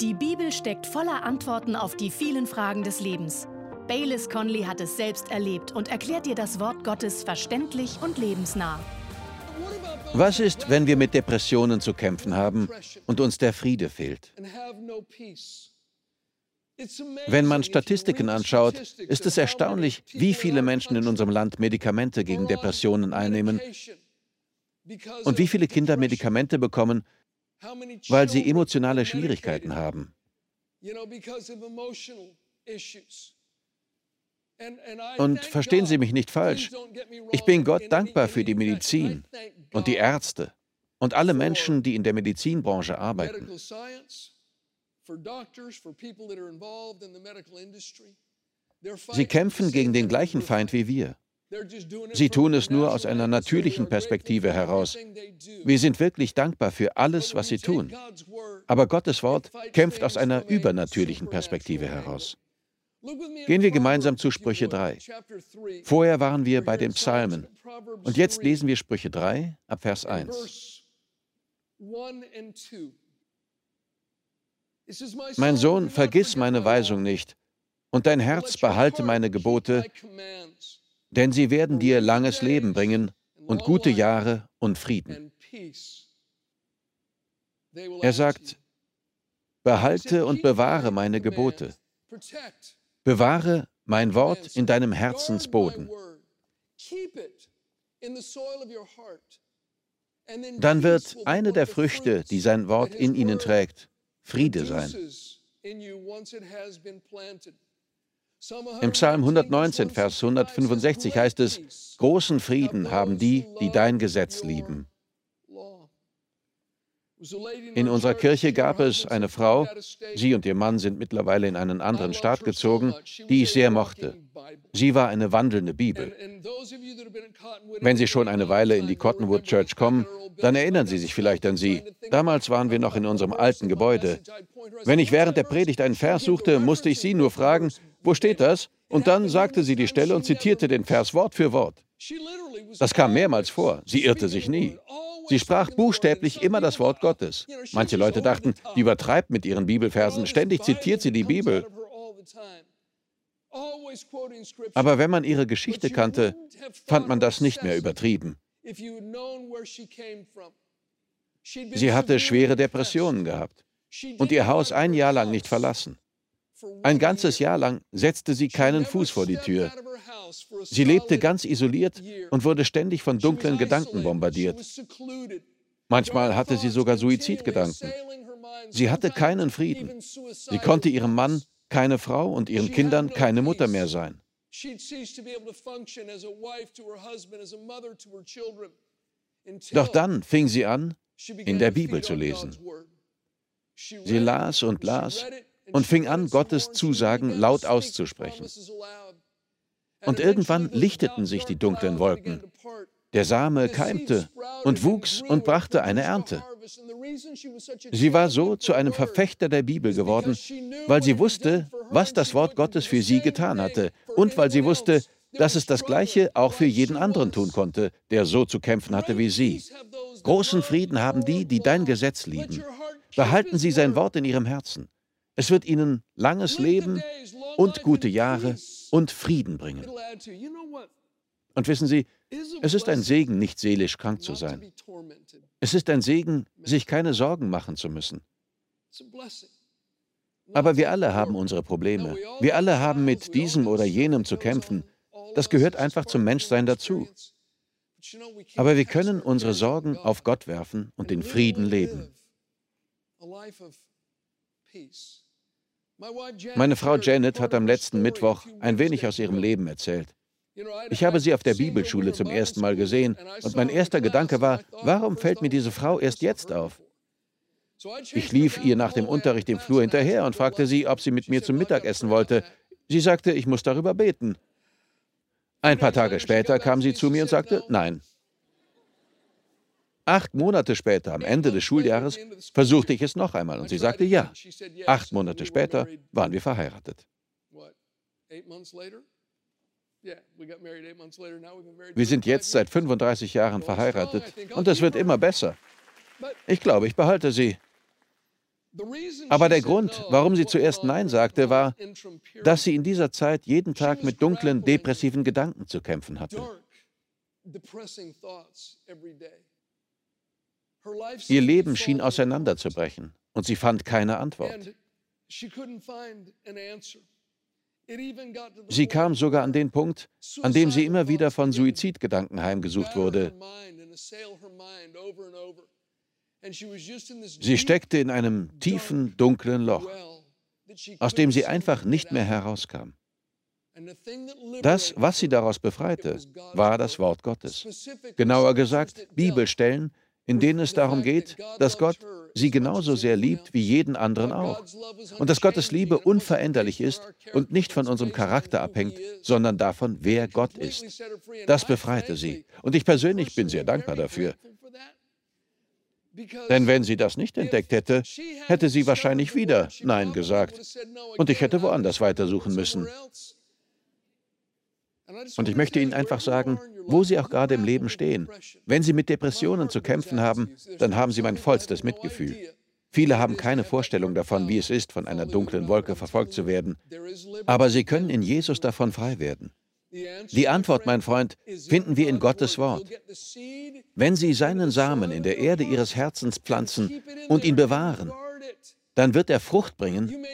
Die Bibel steckt voller Antworten auf die vielen Fragen des Lebens. Baylis Conley hat es selbst erlebt und erklärt dir das Wort Gottes verständlich und lebensnah. Was ist, wenn wir mit Depressionen zu kämpfen haben und uns der Friede fehlt? Wenn man Statistiken anschaut, ist es erstaunlich, wie viele Menschen in unserem Land Medikamente gegen Depressionen einnehmen und wie viele Kinder Medikamente bekommen, weil sie emotionale Schwierigkeiten haben. Und verstehen Sie mich nicht falsch, ich bin Gott dankbar für die Medizin und die Ärzte und alle Menschen, die in der Medizinbranche arbeiten. Sie kämpfen gegen den gleichen Feind wie wir. Sie tun es nur aus einer natürlichen Perspektive heraus. Wir sind wirklich dankbar für alles, was sie tun. Aber Gottes Wort kämpft aus einer übernatürlichen Perspektive heraus. Gehen wir gemeinsam zu Sprüche 3. Vorher waren wir bei den Psalmen. Und jetzt lesen wir Sprüche 3 ab Vers 1. Mein Sohn, vergiss meine Weisung nicht, und dein Herz behalte meine Gebote, denn sie werden dir langes Leben bringen und gute Jahre und Frieden. Er sagt, behalte und bewahre meine Gebote. Bewahre mein Wort in deinem Herzensboden. Dann wird eine der Früchte, die sein Wort in ihnen trägt, Friede sein. Im Psalm 119, Vers 165 heißt es, großen Frieden haben die, die dein Gesetz lieben. In unserer Kirche gab es eine Frau, sie und ihr Mann sind mittlerweile in einen anderen Staat gezogen, die ich sehr mochte. Sie war eine wandelnde Bibel. Wenn Sie schon eine Weile in die Cottonwood Church kommen, dann erinnern Sie sich vielleicht an sie. Damals waren wir noch in unserem alten Gebäude. Wenn ich während der Predigt einen Vers suchte, musste ich sie nur fragen, wo steht das? Und dann sagte sie die Stelle und zitierte den Vers Wort für Wort. Das kam mehrmals vor. Sie irrte sich nie. Sie sprach buchstäblich immer das Wort Gottes. Manche Leute dachten, die übertreibt mit ihren Bibelversen. Ständig zitiert sie die Bibel. Aber wenn man ihre Geschichte kannte, fand man das nicht mehr übertrieben. Sie hatte schwere Depressionen gehabt und ihr Haus ein Jahr lang nicht verlassen. Ein ganzes Jahr lang setzte sie keinen Fuß vor die Tür. Sie lebte ganz isoliert und wurde ständig von dunklen Gedanken bombardiert. Manchmal hatte sie sogar Suizidgedanken. Sie hatte keinen Frieden. Sie konnte ihrem Mann keine Frau und ihren Kindern keine Mutter mehr sein. Doch dann fing sie an, in der Bibel zu lesen. Sie las und las und fing an, Gottes Zusagen laut auszusprechen. Und irgendwann lichteten sich die dunklen Wolken. Der Same keimte und wuchs und brachte eine Ernte. Sie war so zu einem Verfechter der Bibel geworden, weil sie wusste, was das Wort Gottes für sie getan hatte und weil sie wusste, dass es das Gleiche auch für jeden anderen tun konnte, der so zu kämpfen hatte wie sie. Großen Frieden haben die, die dein Gesetz lieben. Behalten sie sein Wort in ihrem Herzen. Es wird ihnen langes Leben und gute Jahre und Frieden bringen. Und wissen Sie, es ist ein Segen, nicht seelisch krank zu sein. Es ist ein Segen, sich keine Sorgen machen zu müssen. Aber wir alle haben unsere Probleme. Wir alle haben mit diesem oder jenem zu kämpfen. Das gehört einfach zum Menschsein dazu. Aber wir können unsere Sorgen auf Gott werfen und in Frieden leben. Meine Frau Janet hat am letzten Mittwoch ein wenig aus ihrem Leben erzählt. Ich habe sie auf der Bibelschule zum ersten Mal gesehen und mein erster Gedanke war, warum fällt mir diese Frau erst jetzt auf? Ich lief ihr nach dem Unterricht im Flur hinterher und fragte sie, ob sie mit mir zum Mittagessen wollte. Sie sagte, ich muss darüber beten. Ein paar Tage später kam sie zu mir und sagte, nein. Acht Monate später, am Ende des Schuljahres, versuchte ich es noch einmal und sie sagte ja. Acht Monate später waren wir verheiratet. Wir sind jetzt seit 35 Jahren verheiratet und es wird immer besser. Ich glaube, ich behalte sie. Aber der Grund, warum sie zuerst Nein sagte, war, dass sie in dieser Zeit jeden Tag mit dunklen, depressiven Gedanken zu kämpfen hatte. Ihr Leben schien auseinanderzubrechen und sie fand keine Antwort. Sie kam sogar an den Punkt, an dem sie immer wieder von Suizidgedanken heimgesucht wurde. Sie steckte in einem tiefen, dunklen Loch, aus dem sie einfach nicht mehr herauskam. Das, was sie daraus befreite, war das Wort Gottes. Genauer gesagt, Bibelstellen, in denen es darum geht, dass Gott sie genauso sehr liebt wie jeden anderen auch. Und dass Gottes Liebe unveränderlich ist und nicht von unserem Charakter abhängt, sondern davon, wer Gott ist. Das befreite sie. Und ich persönlich bin sehr dankbar dafür. Denn wenn sie das nicht entdeckt hätte, hätte sie wahrscheinlich wieder Nein gesagt. Und ich hätte woanders weitersuchen müssen. Und ich möchte Ihnen einfach sagen, wo Sie auch gerade im Leben stehen, wenn Sie mit Depressionen zu kämpfen haben, dann haben Sie mein vollstes Mitgefühl. Viele haben keine Vorstellung davon, wie es ist, von einer dunklen Wolke verfolgt zu werden. Aber Sie können in Jesus davon frei werden. Die Antwort, mein Freund, finden wir in Gottes Wort. Wenn Sie seinen Samen in der Erde Ihres Herzens pflanzen und ihn bewahren, dann wird er Frucht bringen,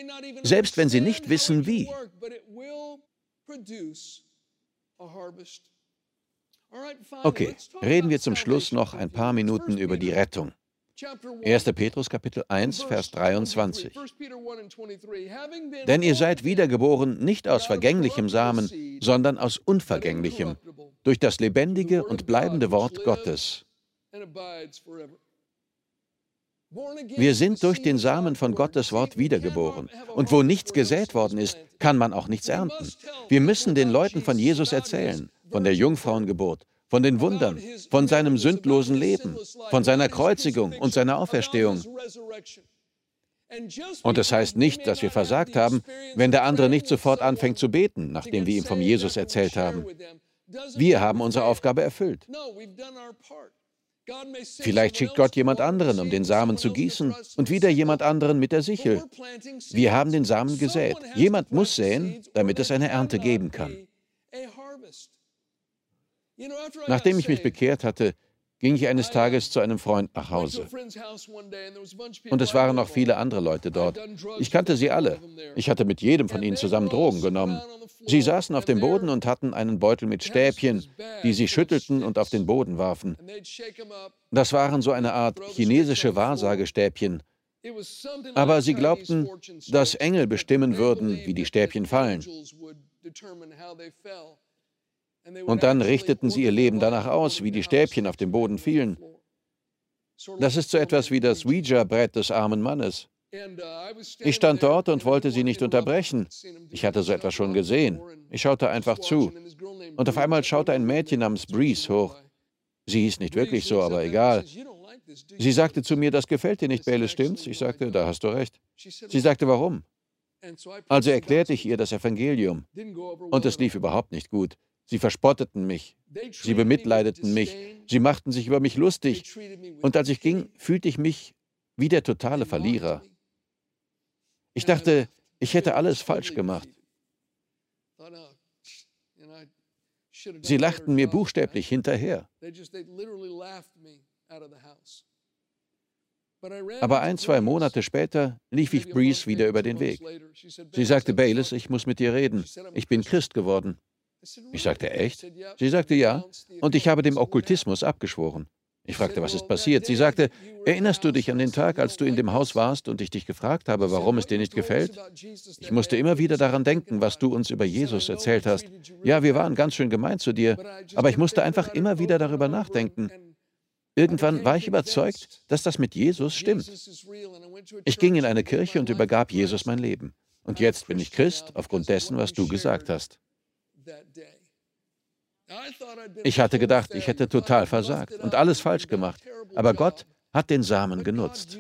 selbst wenn Sie nicht wissen, wie. Okay, reden wir zum Schluss noch ein paar Minuten über die Rettung. 1. Petrus Kapitel 1, Vers 23. Denn ihr seid wiedergeboren nicht aus vergänglichem Samen, sondern aus unvergänglichem, durch das lebendige und bleibende Wort Gottes. Wir sind durch den Samen von Gottes Wort wiedergeboren. Und wo nichts gesät worden ist, kann man auch nichts ernten. Wir müssen den Leuten von Jesus erzählen, von der Jungfrauengeburt, von den Wundern, von seinem sündlosen Leben, von seiner Kreuzigung und seiner Auferstehung. Und es das heißt nicht, dass wir versagt haben, wenn der andere nicht sofort anfängt zu beten, nachdem wir ihm vom Jesus erzählt haben. Wir haben unsere Aufgabe erfüllt. Vielleicht schickt Gott jemand anderen, um den Samen zu gießen, und wieder jemand anderen mit der Sichel. Wir haben den Samen gesät. Jemand muss säen, damit es eine Ernte geben kann. Nachdem ich mich bekehrt hatte, ging ich eines Tages zu einem Freund nach Hause. Und es waren noch viele andere Leute dort. Ich kannte sie alle. Ich hatte mit jedem von ihnen zusammen Drogen genommen. Sie saßen auf dem Boden und hatten einen Beutel mit Stäbchen, die sie schüttelten und auf den Boden warfen. Das waren so eine Art chinesische Wahrsagestäbchen. Aber sie glaubten, dass Engel bestimmen würden, wie die Stäbchen fallen. Und dann richteten sie ihr Leben danach aus, wie die Stäbchen auf den Boden fielen. Das ist so etwas wie das Ouija-Brett des armen Mannes. Ich stand dort und wollte sie nicht unterbrechen. Ich hatte so etwas schon gesehen. Ich schaute einfach zu. Und auf einmal schaute ein Mädchen namens Breeze hoch. Sie hieß nicht wirklich so, aber egal. Sie sagte zu mir, das gefällt dir nicht, Bayless, stimmt's? Ich sagte, da hast du recht. Sie sagte, warum? Also erklärte ich ihr das Evangelium. Und es lief überhaupt nicht gut. Sie verspotteten mich, sie bemitleideten mich, sie machten sich über mich lustig. Und als ich ging, fühlte ich mich wie der totale Verlierer. Ich dachte, ich hätte alles falsch gemacht. Sie lachten mir buchstäblich hinterher. Aber ein, zwei Monate später lief ich Breeze wieder über den Weg. Sie sagte, Bayless, ich muss mit dir reden. Ich bin Christ geworden. Ich sagte, echt? Sie sagte, ja. Und ich habe dem Okkultismus abgeschworen. Ich fragte, was ist passiert? Sie sagte, erinnerst du dich an den Tag, als du in dem Haus warst und ich dich gefragt habe, warum es dir nicht gefällt? Ich musste immer wieder daran denken, was du uns über Jesus erzählt hast. Ja, wir waren ganz schön gemein zu dir, aber ich musste einfach immer wieder darüber nachdenken. Irgendwann war ich überzeugt, dass das mit Jesus stimmt. Ich ging in eine Kirche und übergab Jesus mein Leben. Und jetzt bin ich Christ aufgrund dessen, was du gesagt hast. Ich hatte gedacht, ich hätte total versagt und alles falsch gemacht, aber Gott hat den Samen genutzt.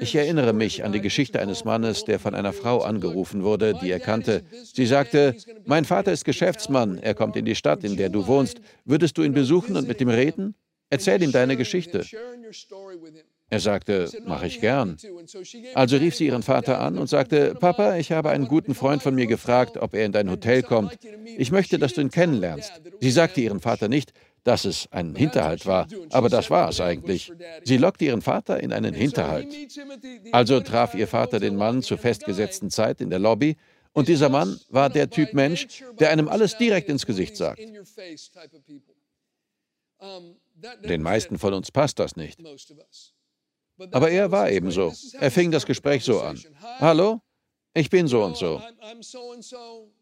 Ich erinnere mich an die Geschichte eines Mannes, der von einer Frau angerufen wurde, die er kannte. Sie sagte, mein Vater ist Geschäftsmann, er kommt in die Stadt, in der du wohnst. Würdest du ihn besuchen und mit ihm reden? Erzähl ihm deine Geschichte. Er sagte, mache ich gern. Also rief sie ihren Vater an und sagte, Papa, ich habe einen guten Freund von mir gefragt, ob er in dein Hotel kommt. Ich möchte, dass du ihn kennenlernst. Sie sagte ihren Vater nicht, dass es ein Hinterhalt war, aber das war es eigentlich. Sie lockte ihren Vater in einen Hinterhalt. Also traf ihr Vater den Mann zur festgesetzten Zeit in der Lobby und dieser Mann war der Typ Mensch, der einem alles direkt ins Gesicht sagt. Den meisten von uns passt das nicht. Aber er war ebenso. Er fing das Gespräch so an. Hallo, ich bin so und so.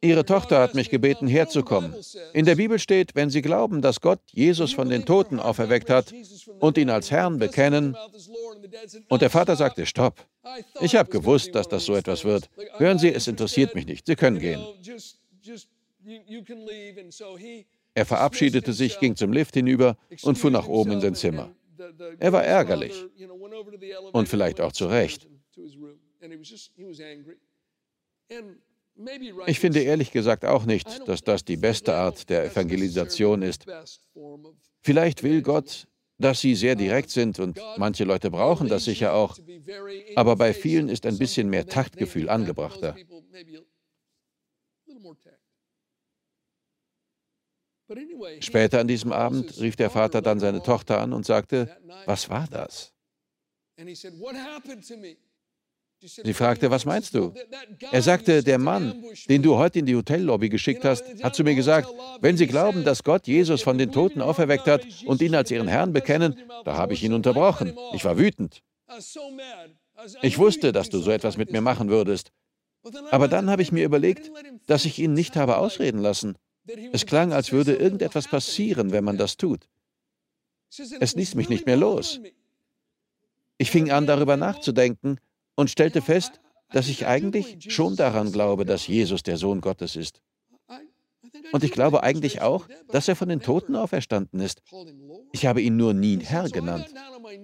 Ihre Tochter hat mich gebeten, herzukommen. In der Bibel steht, wenn Sie glauben, dass Gott Jesus von den Toten auferweckt hat und ihn als Herrn bekennen. Und der Vater sagte, stopp. Ich habe gewusst, dass das so etwas wird. Hören Sie, es interessiert mich nicht. Sie können gehen. Er verabschiedete sich, ging zum Lift hinüber und fuhr nach oben in sein Zimmer. Er war ärgerlich und vielleicht auch zu Recht. Ich finde ehrlich gesagt auch nicht, dass das die beste Art der Evangelisation ist. Vielleicht will Gott, dass sie sehr direkt sind und manche Leute brauchen das sicher auch, aber bei vielen ist ein bisschen mehr Taktgefühl angebrachter. Später an diesem Abend rief der Vater dann seine Tochter an und sagte, was war das? Sie fragte, was meinst du? Er sagte, der Mann, den du heute in die Hotellobby geschickt hast, hat zu mir gesagt, wenn Sie glauben, dass Gott Jesus von den Toten auferweckt hat und ihn als Ihren Herrn bekennen, da habe ich ihn unterbrochen. Ich war wütend. Ich wusste, dass du so etwas mit mir machen würdest. Aber dann habe ich mir überlegt, dass ich ihn nicht habe ausreden lassen. Es klang, als würde irgendetwas passieren, wenn man das tut. Es ließ mich nicht mehr los. Ich fing an, darüber nachzudenken und stellte fest, dass ich eigentlich schon daran glaube, dass Jesus der Sohn Gottes ist. Und ich glaube eigentlich auch, dass er von den Toten auferstanden ist. Ich habe ihn nur nie Herr genannt.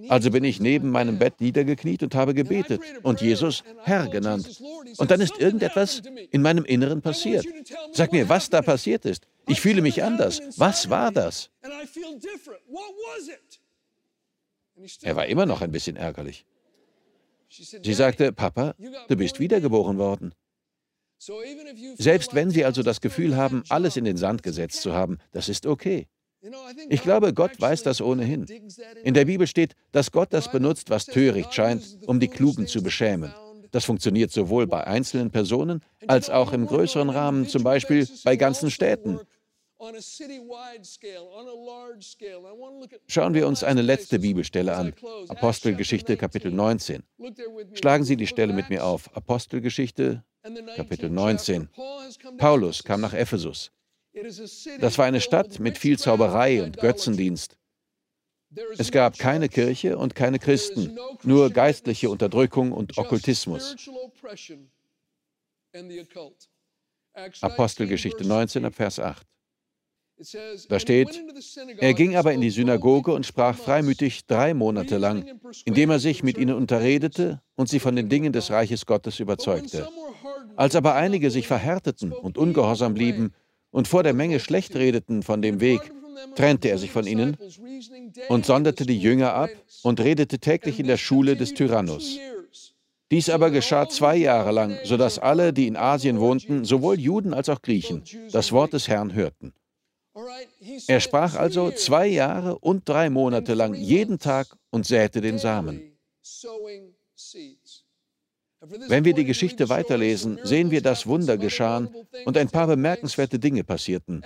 Also bin ich neben meinem Bett niedergekniet und habe gebetet und Jesus Herr genannt. Und dann ist irgendetwas in meinem Inneren passiert. Sag mir, was da passiert ist. Ich fühle mich anders. Was war das? Er war immer noch ein bisschen ärgerlich. Sie sagte, Papa, du bist wiedergeboren worden. Selbst wenn Sie also das Gefühl haben, alles in den Sand gesetzt zu haben, das ist okay. Ich glaube, Gott weiß das ohnehin. In der Bibel steht, dass Gott das benutzt, was töricht scheint, um die Klugen zu beschämen. Das funktioniert sowohl bei einzelnen Personen als auch im größeren Rahmen, zum Beispiel bei ganzen Städten. Schauen wir uns eine letzte Bibelstelle an, Apostelgeschichte Kapitel 19. Schlagen Sie die Stelle mit mir auf, Apostelgeschichte Kapitel 19. Paulus kam nach Ephesus. Das war eine Stadt mit viel Zauberei und Götzendienst. Es gab keine Kirche und keine Christen, nur geistliche Unterdrückung und Okkultismus. Apostelgeschichte 19 Vers 8. Da steht, er ging aber in die Synagoge und sprach freimütig drei Monate lang, indem er sich mit ihnen unterredete und sie von den Dingen des Reiches Gottes überzeugte. Als aber einige sich verhärteten und ungehorsam blieben und vor der Menge schlecht redeten von dem Weg, trennte er sich von ihnen und sonderte die Jünger ab und redete täglich in der Schule des Tyrannus. Dies aber geschah zwei Jahre lang, sodass alle, die in Asien wohnten, sowohl Juden als auch Griechen, das Wort des Herrn hörten. Er sprach also zwei Jahre und drei Monate lang jeden Tag und säte den Samen. Wenn wir die Geschichte weiterlesen, sehen wir, dass Wunder geschahen und ein paar bemerkenswerte Dinge passierten.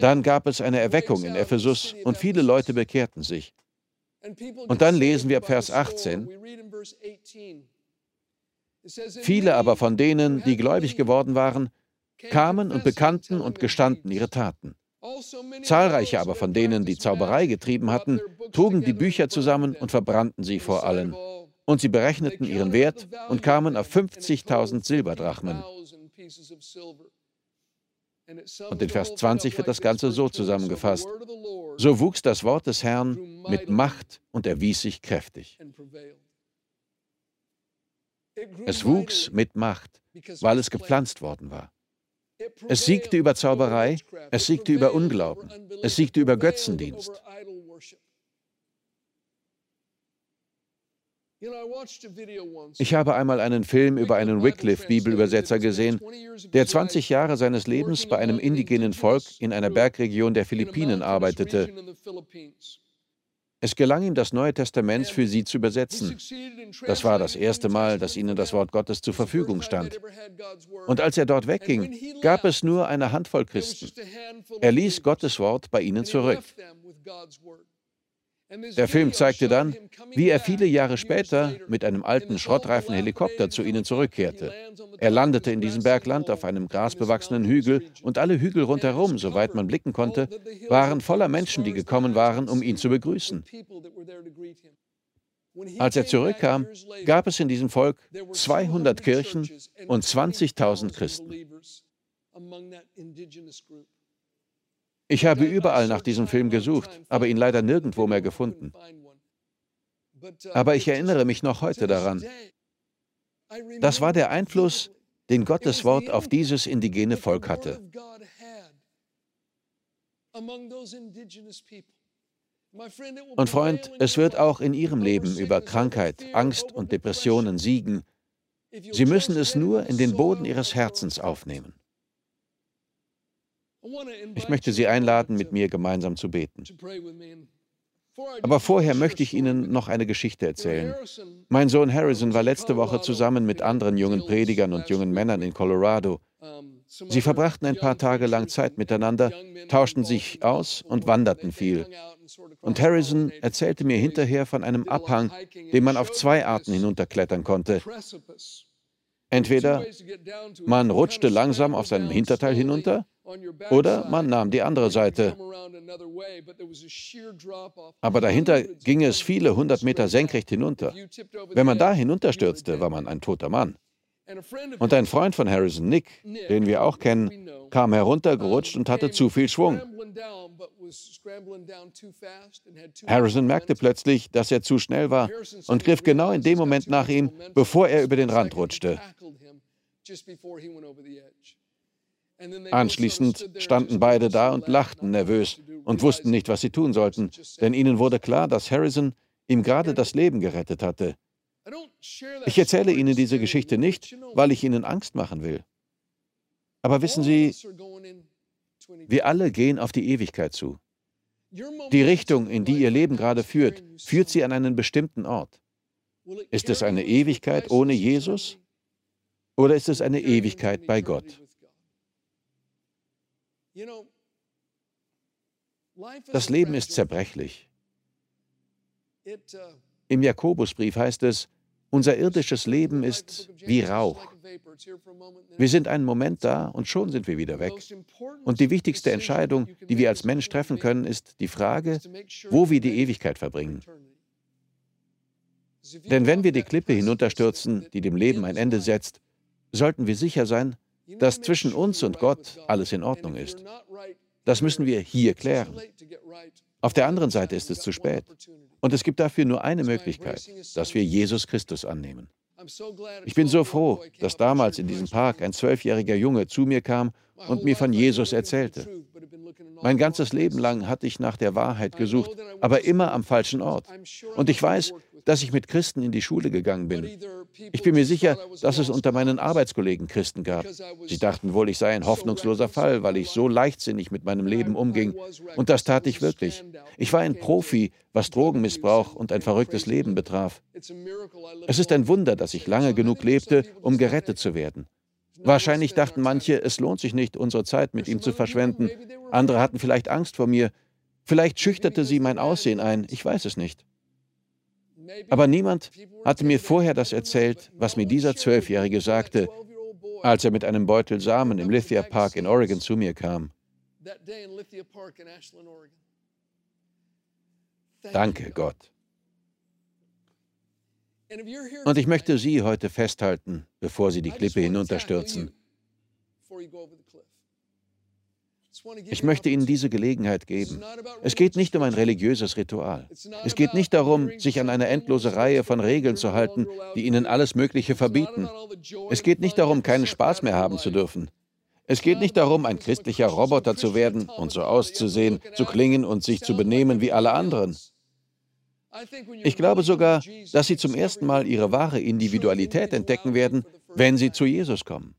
Dann gab es eine Erweckung in Ephesus und viele Leute bekehrten sich. Und dann lesen wir ab Vers 18. Viele aber von denen, die gläubig geworden waren, kamen und bekannten und gestanden ihre Taten. Zahlreiche aber von denen, die Zauberei getrieben hatten, trugen die Bücher zusammen und verbrannten sie vor allen. Und sie berechneten ihren Wert und kamen auf 50.000 Silberdrachmen. Und in Vers 20 wird das Ganze so zusammengefasst. So wuchs das Wort des Herrn mit Macht und erwies sich kräftig. Es wuchs mit Macht, weil es gepflanzt worden war. Es siegte über Zauberei, es siegte über Unglauben, es siegte über Götzendienst. Ich habe einmal einen Film über einen Wycliffe-Bibelübersetzer gesehen, der 20 Jahre seines Lebens bei einem indigenen Volk in einer Bergregion der Philippinen arbeitete. Es gelang ihm, das Neue Testament für sie zu übersetzen. Das war das erste Mal, dass ihnen das Wort Gottes zur Verfügung stand. Und als er dort wegging, gab es nur eine Handvoll Christen. Er ließ Gottes Wort bei ihnen zurück. Der Film zeigte dann, wie er viele Jahre später mit einem alten schrottreifen Helikopter zu ihnen zurückkehrte. Er landete in diesem Bergland auf einem grasbewachsenen Hügel und alle Hügel rundherum, soweit man blicken konnte, waren voller Menschen, die gekommen waren, um ihn zu begrüßen. Als er zurückkam, gab es in diesem Volk 200 Kirchen und 20.000 Christen. Ich habe überall nach diesem Film gesucht, aber ihn leider nirgendwo mehr gefunden. Aber ich erinnere mich noch heute daran. Das war der Einfluss, den Gottes Wort auf dieses indigene Volk hatte. Und Freund, es wird auch in Ihrem Leben über Krankheit, Angst und Depressionen siegen. Sie müssen es nur in den Boden Ihres Herzens aufnehmen. Ich möchte Sie einladen, mit mir gemeinsam zu beten. Aber vorher möchte ich Ihnen noch eine Geschichte erzählen. Mein Sohn Harrison war letzte Woche zusammen mit anderen jungen Predigern und jungen Männern in Colorado. Sie verbrachten ein paar Tage lang Zeit miteinander, tauschten sich aus und wanderten viel. Und Harrison erzählte mir hinterher von einem Abhang, den man auf zwei Arten hinunterklettern konnte. Entweder man rutschte langsam auf seinem Hinterteil hinunter oder man nahm die andere Seite. Aber dahinter ging es viele hundert Meter senkrecht hinunter. Wenn man da hinunterstürzte, war man ein toter Mann. Und ein Freund von Harrison, Nick, den wir auch kennen, kam heruntergerutscht und hatte zu viel Schwung. Harrison merkte plötzlich, dass er zu schnell war und griff genau in dem Moment nach ihm, bevor er über den Rand rutschte. Anschließend standen beide da und lachten nervös und wussten nicht, was sie tun sollten, denn ihnen wurde klar, dass Harrison ihm gerade das Leben gerettet hatte. Ich erzähle Ihnen diese Geschichte nicht, weil ich Ihnen Angst machen will. Aber wissen Sie, wir alle gehen auf die Ewigkeit zu. Die Richtung, in die Ihr Leben gerade führt, führt Sie an einen bestimmten Ort. Ist es eine Ewigkeit ohne Jesus oder ist es eine Ewigkeit bei Gott? Das Leben ist zerbrechlich. Uh, Im Jakobusbrief heißt es, unser irdisches Leben ist wie Rauch. Wir sind einen Moment da und schon sind wir wieder weg. Und die wichtigste Entscheidung, die wir als Mensch treffen können, ist die Frage, wo wir die Ewigkeit verbringen. Denn wenn wir die Klippe hinunterstürzen, die dem Leben ein Ende setzt, sollten wir sicher sein, dass zwischen uns und Gott alles in Ordnung ist. Das müssen wir hier klären. Auf der anderen Seite ist es zu spät. Und es gibt dafür nur eine Möglichkeit, dass wir Jesus Christus annehmen. Ich bin so froh, dass damals in diesem Park ein zwölfjähriger Junge zu mir kam und mir von Jesus erzählte. Mein ganzes Leben lang hatte ich nach der Wahrheit gesucht, aber immer am falschen Ort. Und ich weiß, dass ich mit Christen in die Schule gegangen bin. Ich bin mir sicher, dass es unter meinen Arbeitskollegen Christen gab. Sie dachten wohl, ich sei ein hoffnungsloser Fall, weil ich so leichtsinnig mit meinem Leben umging. Und das tat ich wirklich. Ich war ein Profi, was Drogenmissbrauch und ein verrücktes Leben betraf. Es ist ein Wunder, dass ich lange genug lebte, um gerettet zu werden. Wahrscheinlich dachten manche, es lohnt sich nicht, unsere Zeit mit ihm zu verschwenden. Andere hatten vielleicht Angst vor mir. Vielleicht schüchterte sie mein Aussehen ein. Ich weiß es nicht. Aber niemand hatte mir vorher das erzählt, was mir dieser Zwölfjährige sagte, als er mit einem Beutel Samen im Lithia Park in Oregon zu mir kam. Danke, Gott. Und ich möchte Sie heute festhalten, bevor Sie die Klippe hinunterstürzen. Ich möchte Ihnen diese Gelegenheit geben. Es geht nicht um ein religiöses Ritual. Es geht nicht darum, sich an eine endlose Reihe von Regeln zu halten, die Ihnen alles Mögliche verbieten. Es geht nicht darum, keinen Spaß mehr haben zu dürfen. Es geht nicht darum, ein christlicher Roboter zu werden und so auszusehen, zu klingen und sich zu benehmen wie alle anderen. Ich glaube sogar, dass sie zum ersten Mal ihre wahre Individualität entdecken werden, wenn sie zu Jesus kommen.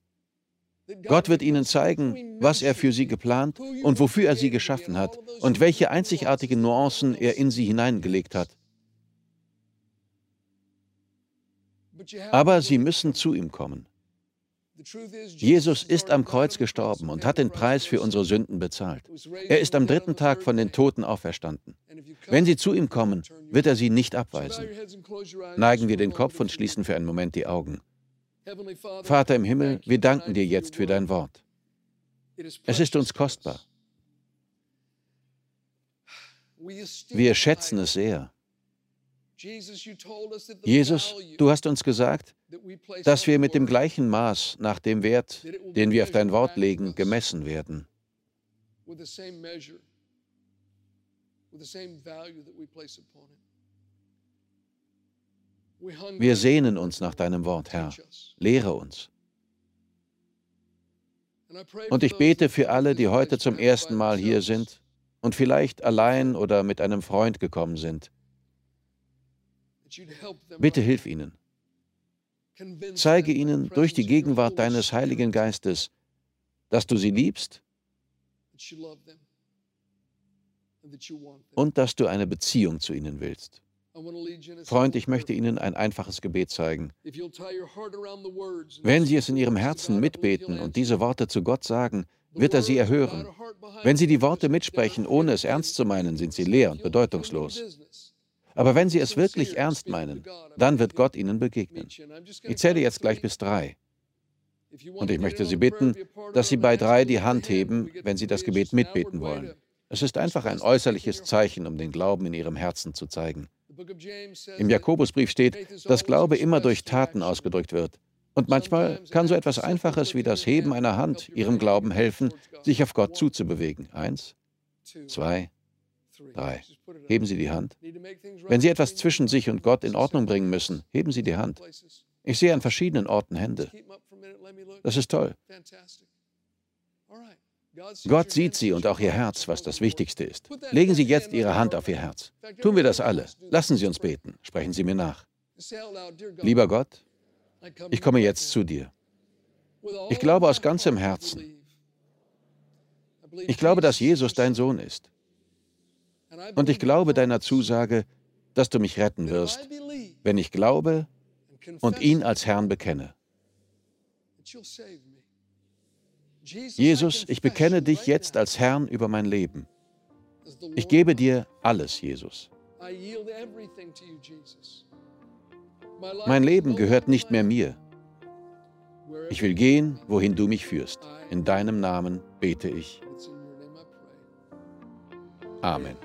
Gott wird ihnen zeigen, was er für sie geplant und wofür er sie geschaffen hat und welche einzigartigen Nuancen er in sie hineingelegt hat. Aber sie müssen zu ihm kommen. Jesus ist am Kreuz gestorben und hat den Preis für unsere Sünden bezahlt. Er ist am dritten Tag von den Toten auferstanden. Wenn Sie zu ihm kommen, wird er Sie nicht abweisen. Neigen wir den Kopf und schließen für einen Moment die Augen. Vater im Himmel, wir danken dir jetzt für dein Wort. Es ist uns kostbar. Wir schätzen es sehr. Jesus, du hast uns gesagt, dass wir mit dem gleichen Maß nach dem Wert, den wir auf dein Wort legen, gemessen werden. Wir sehnen uns nach deinem Wort, Herr. Lehre uns. Und ich bete für alle, die heute zum ersten Mal hier sind und vielleicht allein oder mit einem Freund gekommen sind. Bitte hilf ihnen. Zeige ihnen durch die Gegenwart deines Heiligen Geistes, dass du sie liebst und dass du eine Beziehung zu ihnen willst. Freund, ich möchte Ihnen ein einfaches Gebet zeigen. Wenn Sie es in Ihrem Herzen mitbeten und diese Worte zu Gott sagen, wird er sie erhören. Wenn Sie die Worte mitsprechen, ohne es ernst zu meinen, sind sie leer und bedeutungslos. Aber wenn Sie es wirklich ernst meinen, dann wird Gott Ihnen begegnen. Ich zähle jetzt gleich bis drei. Und ich möchte Sie bitten, dass Sie bei drei die Hand heben, wenn Sie das Gebet mitbeten wollen. Es ist einfach ein äußerliches Zeichen, um den Glauben in Ihrem Herzen zu zeigen. Im Jakobusbrief steht, dass Glaube immer durch Taten ausgedrückt wird. Und manchmal kann so etwas Einfaches wie das Heben einer Hand Ihrem Glauben helfen, sich auf Gott zuzubewegen. Eins, zwei, Drei. Heben Sie die Hand. Wenn Sie etwas zwischen sich und Gott in Ordnung bringen müssen, heben Sie die Hand. Ich sehe an verschiedenen Orten Hände. Das ist toll. Gott sieht Sie und auch Ihr Herz, was das Wichtigste ist. Legen Sie jetzt Ihre Hand auf Ihr Herz. Tun wir das alle. Lassen Sie uns beten. Sprechen Sie mir nach. Lieber Gott, ich komme jetzt zu dir. Ich glaube aus ganzem Herzen. Ich glaube, dass Jesus dein Sohn ist. Und ich glaube deiner Zusage, dass du mich retten wirst, wenn ich glaube und ihn als Herrn bekenne. Jesus, ich bekenne dich jetzt als Herrn über mein Leben. Ich gebe dir alles, Jesus. Mein Leben gehört nicht mehr mir. Ich will gehen, wohin du mich führst. In deinem Namen bete ich. Amen.